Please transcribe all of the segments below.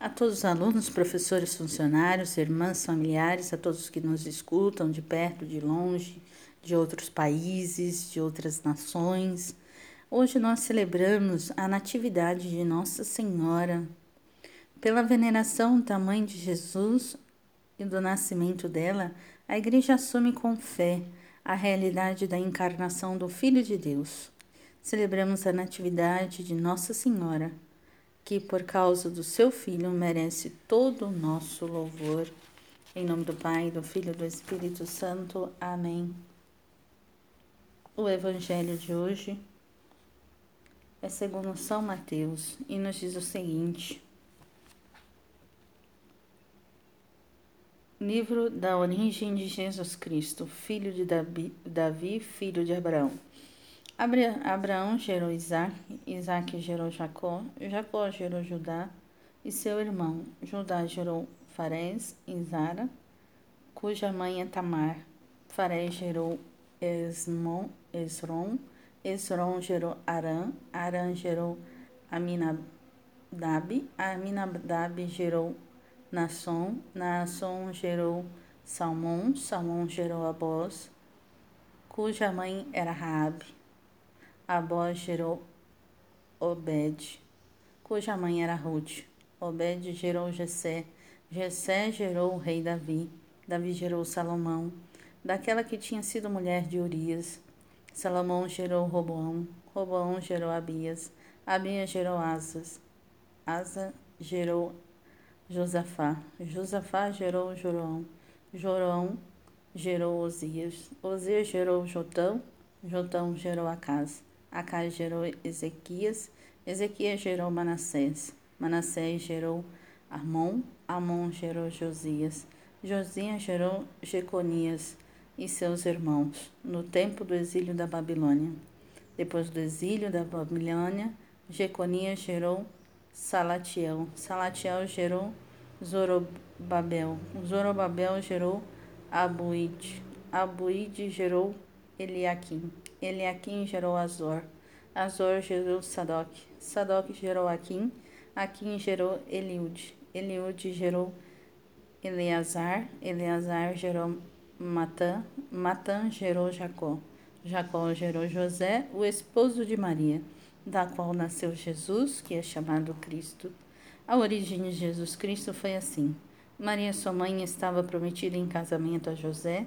A todos os alunos, professores, funcionários, irmãs, familiares, a todos que nos escutam de perto, de longe, de outros países, de outras nações. Hoje nós celebramos a Natividade de Nossa Senhora. Pela veneração da Mãe de Jesus e do nascimento dela, a Igreja assume com fé a realidade da encarnação do Filho de Deus. Celebramos a Natividade de Nossa Senhora que por causa do seu Filho merece todo o nosso louvor. Em nome do Pai, do Filho e do Espírito Santo. Amém. O Evangelho de hoje é segundo São Mateus e nos diz o seguinte: Livro da origem de Jesus Cristo, filho de Davi, filho de Abraão. Abraão gerou Isaac, Isaac gerou Jacó, Jacó gerou Judá e seu irmão. Judá gerou Farés e Zara, cuja mãe é Tamar. Farés gerou Esmon, Esron, Esron gerou Arã, Arã gerou Aminadab, Aminadab gerou Nasson, Nasson gerou Salmão, Salmão gerou Abós, cuja mãe era Raabe. Abó gerou Obed, cuja mãe era Ruth. Obed gerou Jessé, Jessé gerou o rei Davi. Davi gerou Salomão, daquela que tinha sido mulher de Urias. Salomão gerou Roboão, Roboão gerou Abias, Abias gerou Asas, Asa gerou Josafá, Josafá gerou Jorão, Jorão gerou Osias, Osias gerou Jotão, Jotão gerou Acas. Acai gerou Ezequias, Ezequias gerou Manassés, Manassés gerou Amon, Amon gerou Josias, Josias gerou Jeconias e seus irmãos, no tempo do exílio da Babilônia. Depois do exílio da Babilônia, Jeconias gerou Salatiel, Salatiel gerou Zorobabel, Zorobabel gerou Abuide, Abuide gerou Eliaquim, Eliaquim gerou Azor, Azor gerou Sadoc, Sadoc gerou Aquim, Aquim gerou Eliude, Eliude gerou Eleazar, Eleazar gerou Matã, Matã gerou Jacó, Jacó gerou José, o esposo de Maria, da qual nasceu Jesus, que é chamado Cristo. A origem de Jesus Cristo foi assim. Maria, sua mãe, estava prometida em casamento a José,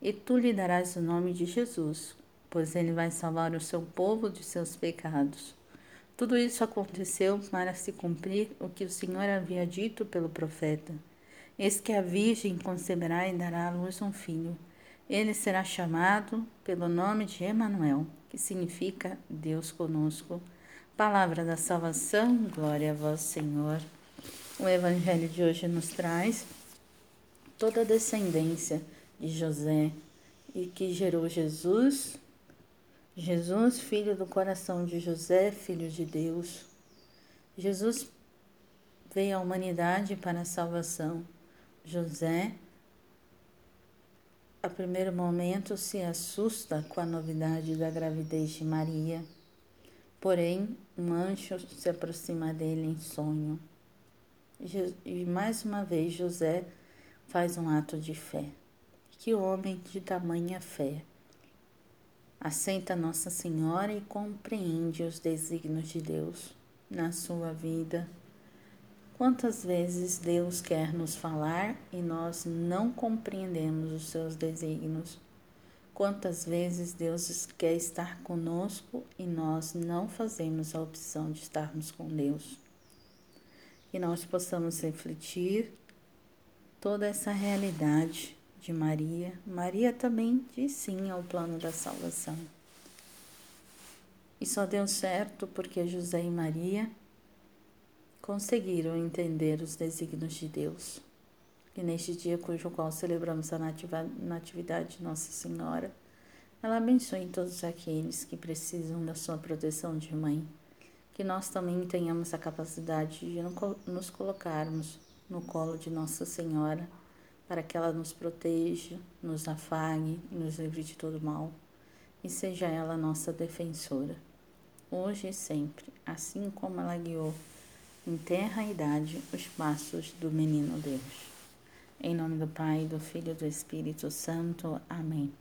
e tu lhe darás o nome de Jesus, pois ele vai salvar o seu povo de seus pecados. Tudo isso aconteceu para se cumprir o que o Senhor havia dito pelo profeta. Eis que a Virgem conceberá e dará à luz um filho. Ele será chamado pelo nome de Emanuel, que significa Deus conosco. Palavra da salvação, glória a vós, Senhor. O evangelho de hoje nos traz toda a descendência de José e que gerou Jesus, Jesus, filho do coração de José, filho de Deus. Jesus veio à humanidade para a salvação. José, a primeiro momento, se assusta com a novidade da gravidez de Maria. Porém, um anjo se aproxima dele em sonho. E mais uma vez, José faz um ato de fé. Que homem de tamanha fé! Aceita Nossa Senhora e compreende os desígnios de Deus na sua vida. Quantas vezes Deus quer nos falar e nós não compreendemos os seus desígnios? Quantas vezes Deus quer estar conosco e nós não fazemos a opção de estarmos com Deus? Que nós possamos refletir toda essa realidade de Maria, Maria também diz sim ao plano da salvação. E só deu certo porque José e Maria conseguiram entender os desígnios de Deus. E neste dia, cujo qual celebramos a Natividade de Nossa Senhora, ela abençoe todos aqueles que precisam da sua proteção de mãe. Que nós também tenhamos a capacidade de nos colocarmos no colo de Nossa Senhora, para que ela nos proteja, nos afague e nos livre de todo mal, e seja ela nossa defensora, hoje e sempre, assim como ela guiou em terra e idade os passos do menino Deus. Em nome do Pai, do Filho e do Espírito Santo. Amém.